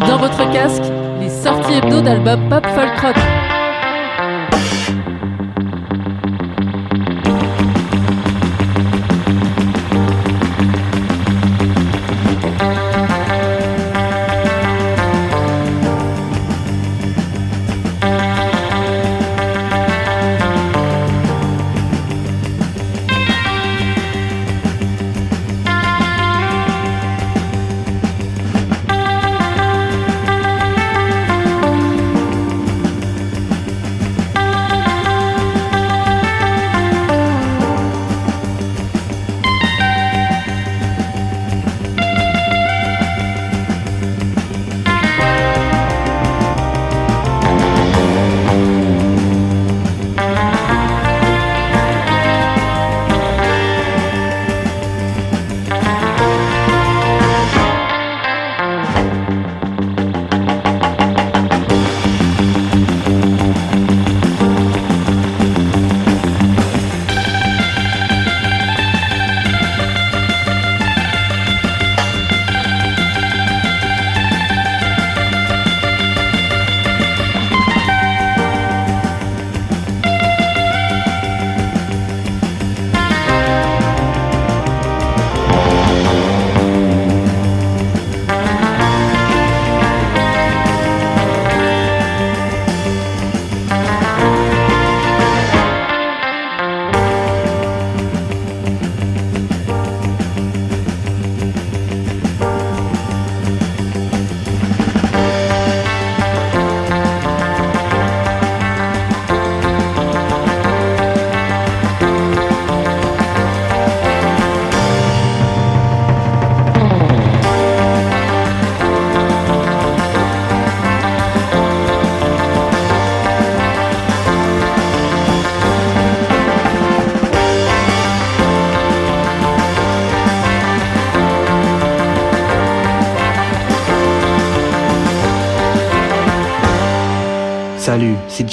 Dans votre casque les sorties hebdo d'albums pop folk rock.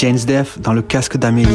James Def dans le casque d'Amélie.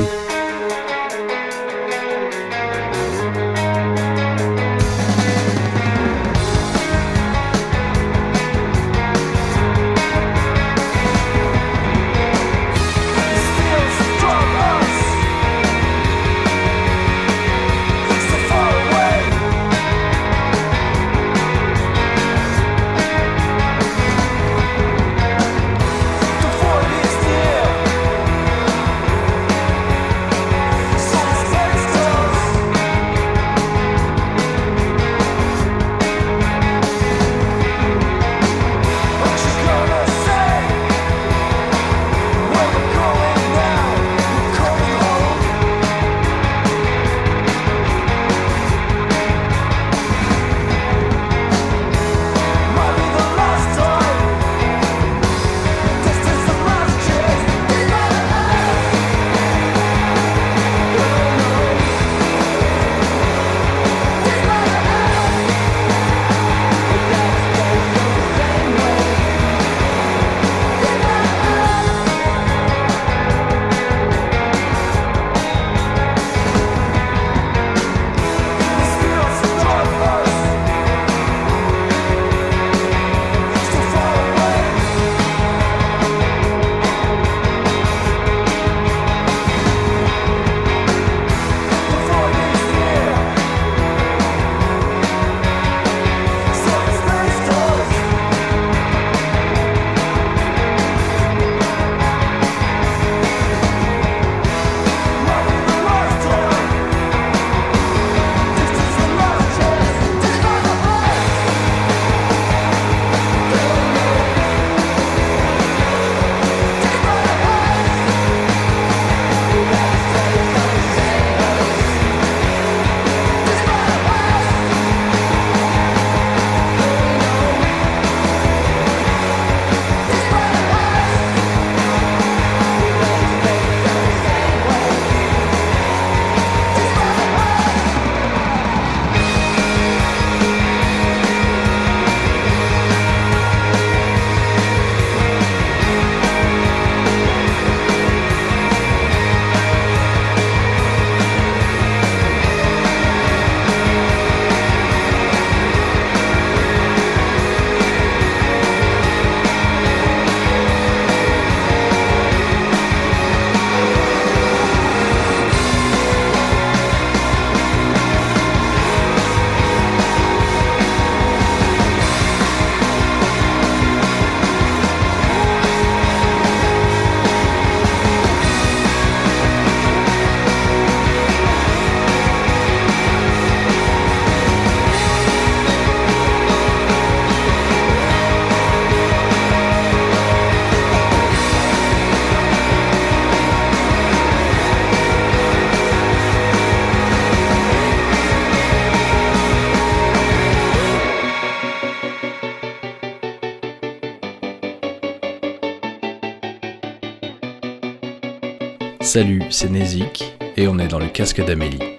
Salut, c'est Nézik et on est dans le casque d'Amélie.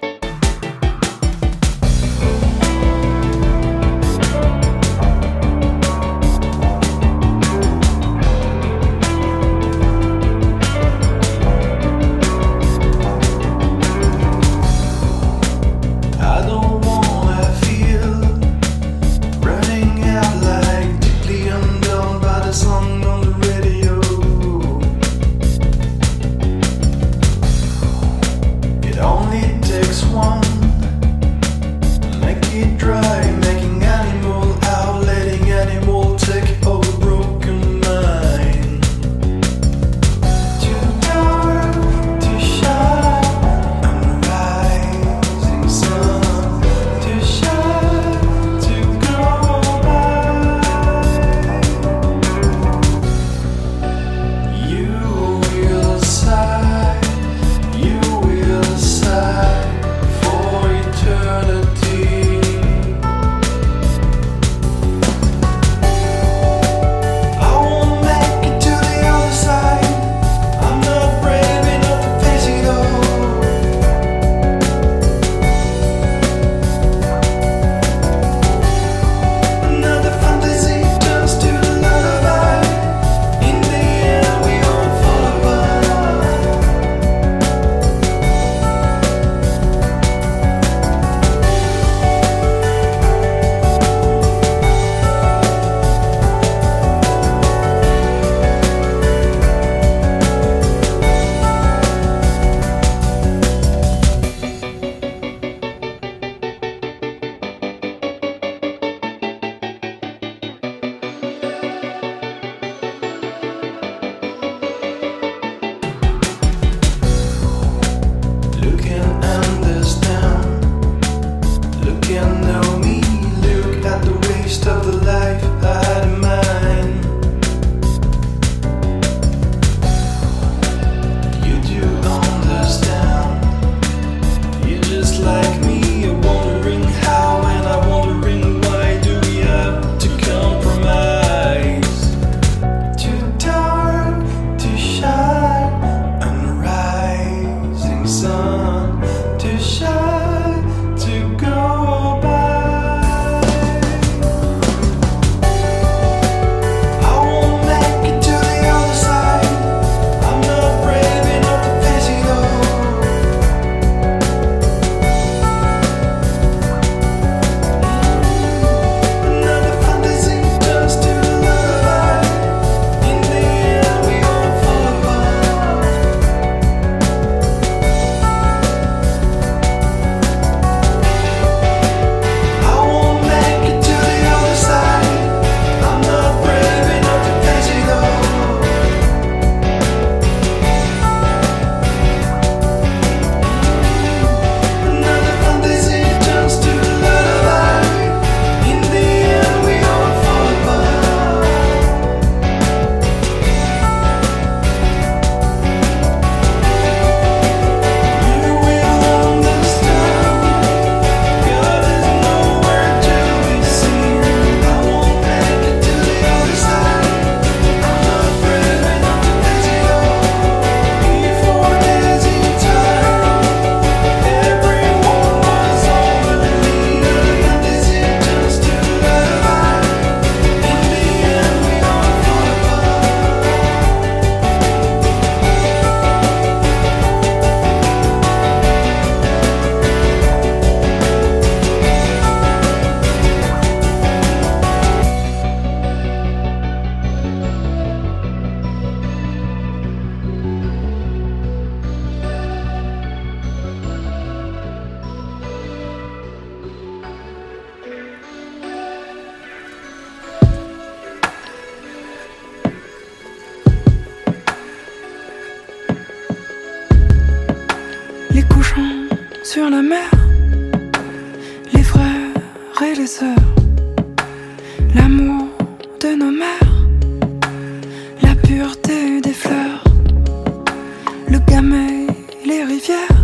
le gamet et les rivières,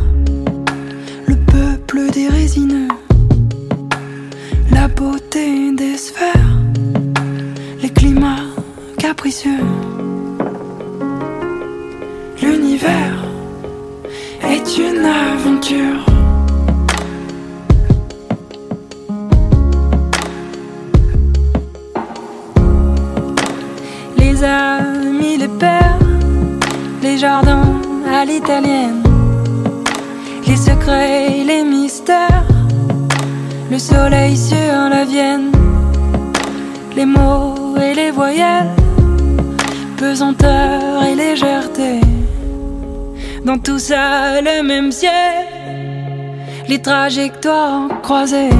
le peuple des résineux, la beauté des sphères, les climats capricieux. L'univers est une aventure. Le soleil sur la Vienne, les mots et les voyelles, pesanteur et légèreté. Dans tout ça, le même ciel, les trajectoires croisées.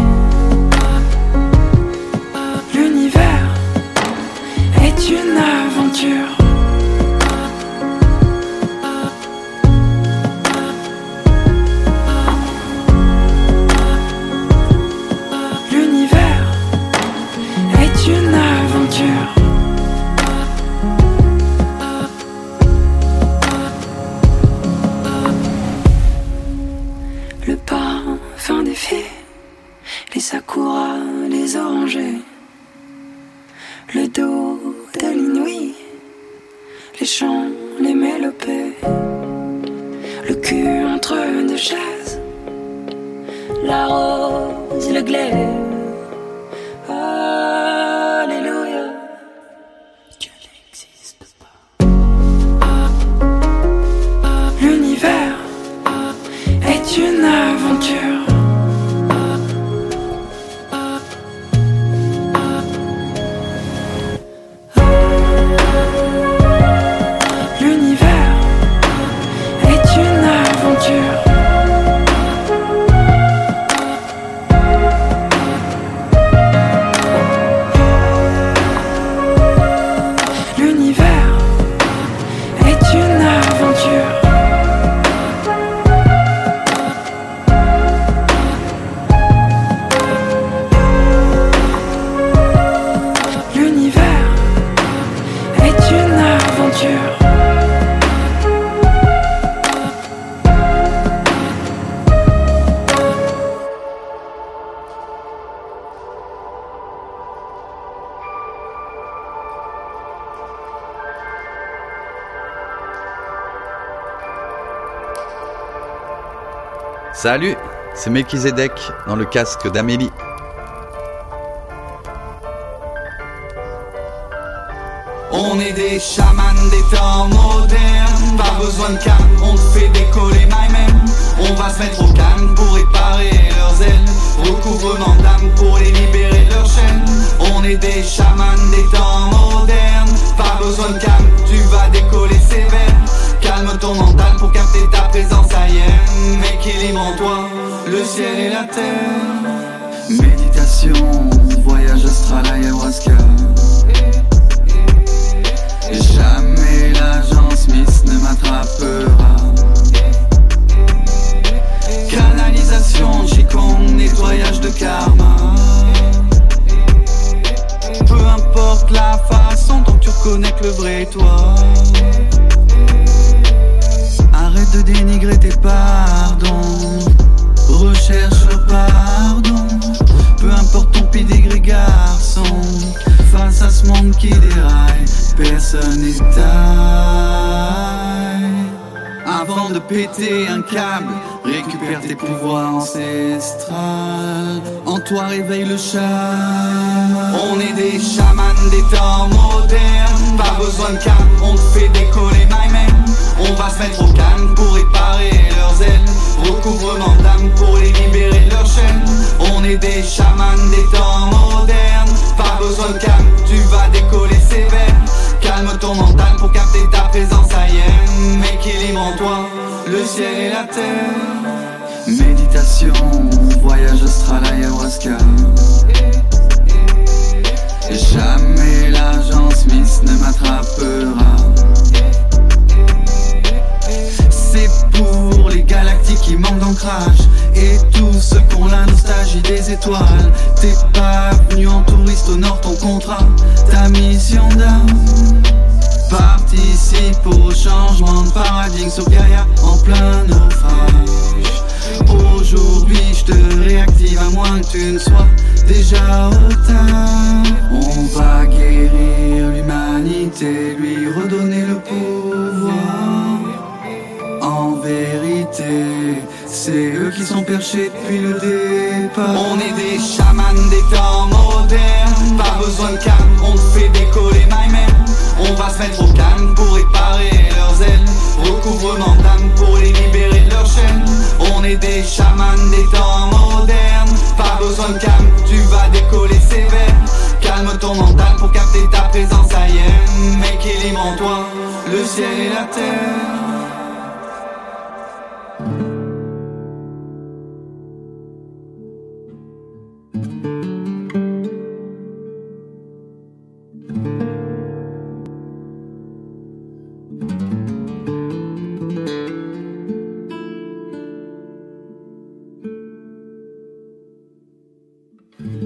L'univers est une aventure. Salut, c'est Melchizedek dans le casque d'Amélie. On est des chamans des temps modernes Pas besoin de calme, on te fait décoller my man. On va se mettre au calme pour réparer leurs ailes Recouvrement d'âme pour les libérer de leurs chaînes. On est des chamans des temps modernes Pas besoin de calme, tu vas décoller sévère Calme ton mental pour capter ta présence ailleurs Équilibre en toi le ciel et la terre Méditation, voyage astral ayahuasca Jamais l'agent Smith ne m'attrapera. Canalisation, Qigong, nettoyage de karma. Peu importe la façon dont tu reconnais que le vrai toi. Dénigrer tes pardons. Recherche le pardon. Peu importe ton pédigré garçon. Face à ce monde qui déraille, personne n'est. Avant de péter un câble, récupère tes pouvoirs ancestrales. En toi réveille le charme. On est des chamans des temps modernes. Pas besoin de calme, on te fait décoller my man. On va se mettre au calme pour réparer leurs ailes. Recouvrement d'âme pour les libérer de leurs chaînes. On est des chamans des temps modernes. Pas besoin de calme, tu vas décoller sévère. Calme ton mental pour capter ta présence ailleurs. Équilibre en toi le ciel et la terre. Méditation, voyage astral ayahuasca. Jamais l'agent Smith ne m'attrapera. Qui manquent d'ancrage. Et tous ont la nostalgie des étoiles. T'es pas venu en touriste, honore ton contrat. Ta mission d'âme Participe au changement de paradigme. Sur Gaïa en plein naufrage. Aujourd'hui je te réactive à moins que tu ne sois déjà au tard. On va guérir l'humanité, lui redonner le pouvoir. En vérité, c'est eux qui sont perchés depuis le départ. On est des chamans des temps modernes. Pas besoin de calme, on fait décoller my man. On va se mettre au calme pour réparer leurs ailes. Recouvrement d'âme pour les libérer de leur chaîne. On est des chamans des temps modernes. Pas besoin de calme, tu vas décoller sévère. Calme ton mental pour capter ta présence ailleurs. Équilibre en toi le ciel et la terre. Mm-hmm.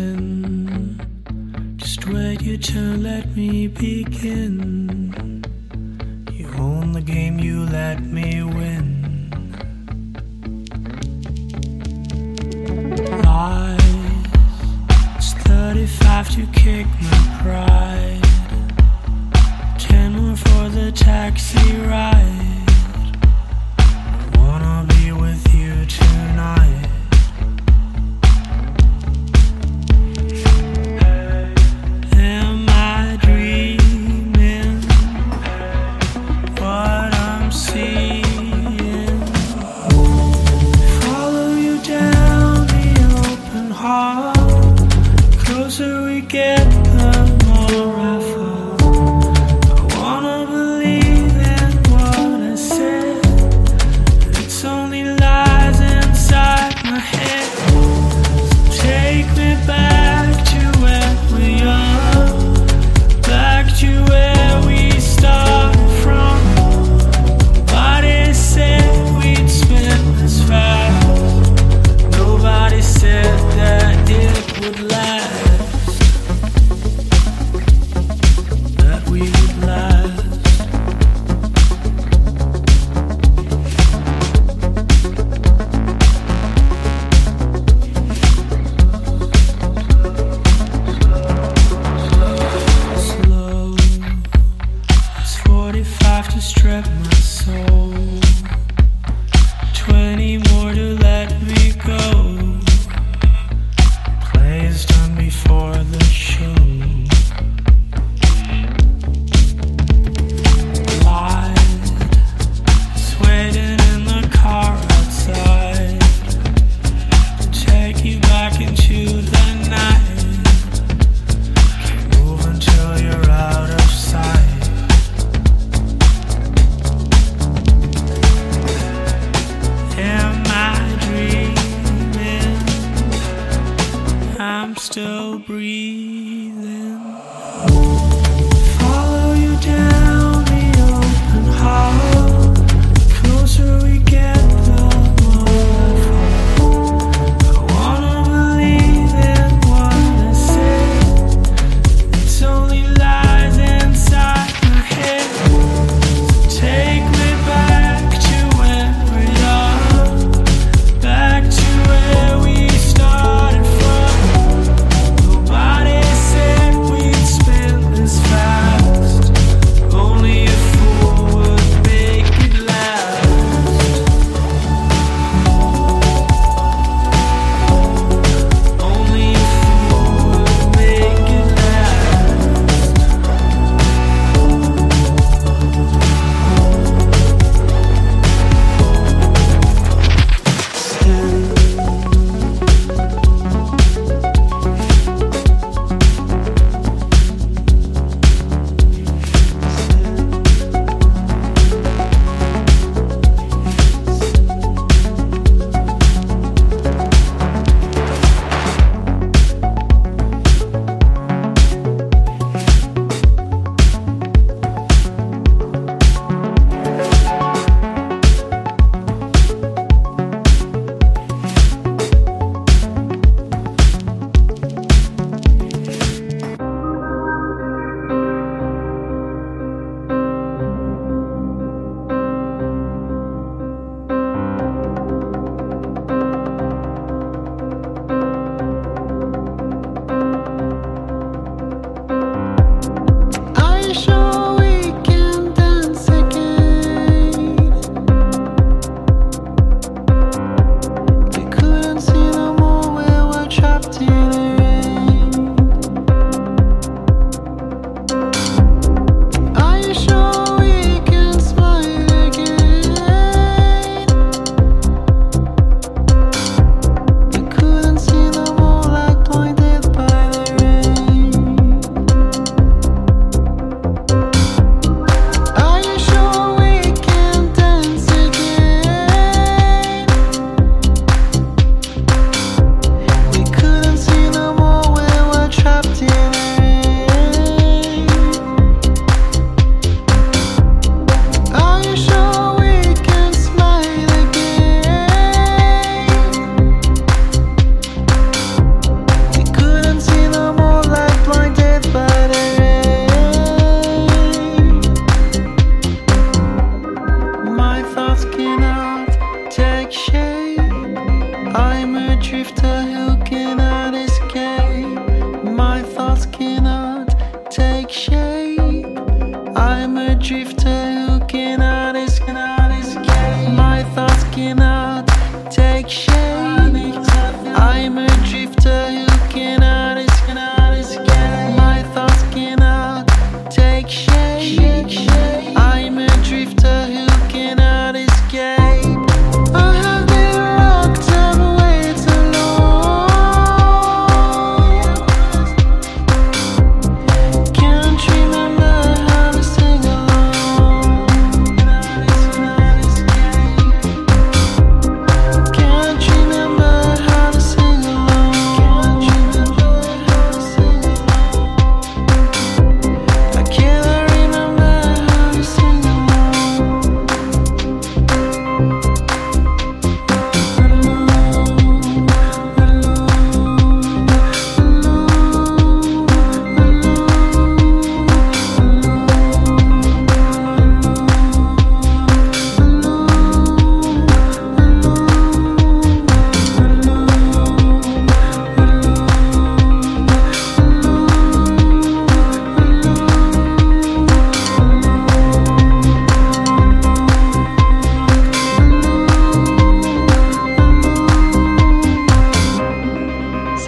strip my soul.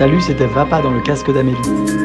Salut, c'était Vapa dans le casque d'Amélie.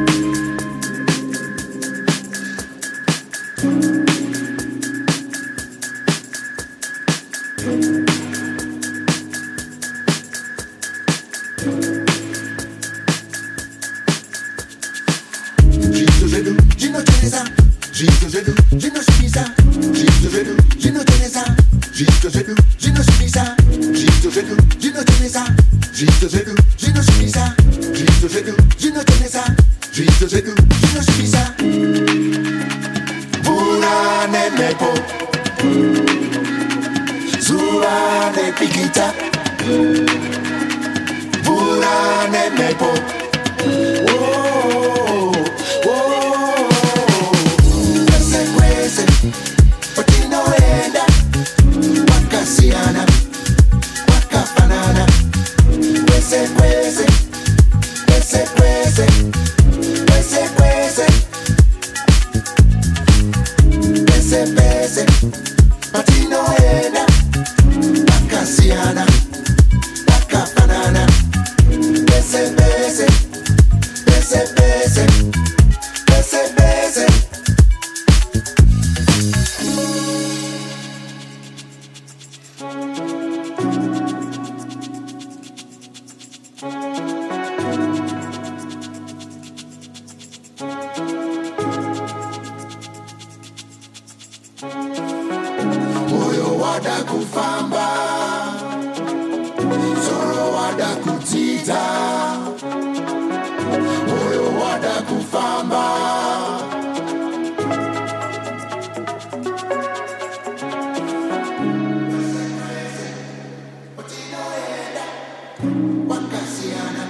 wakasiana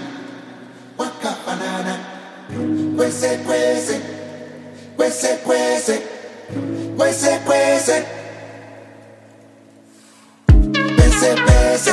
wakafanana. Kwese kwese kwese kwese kwese kwese. Pese pese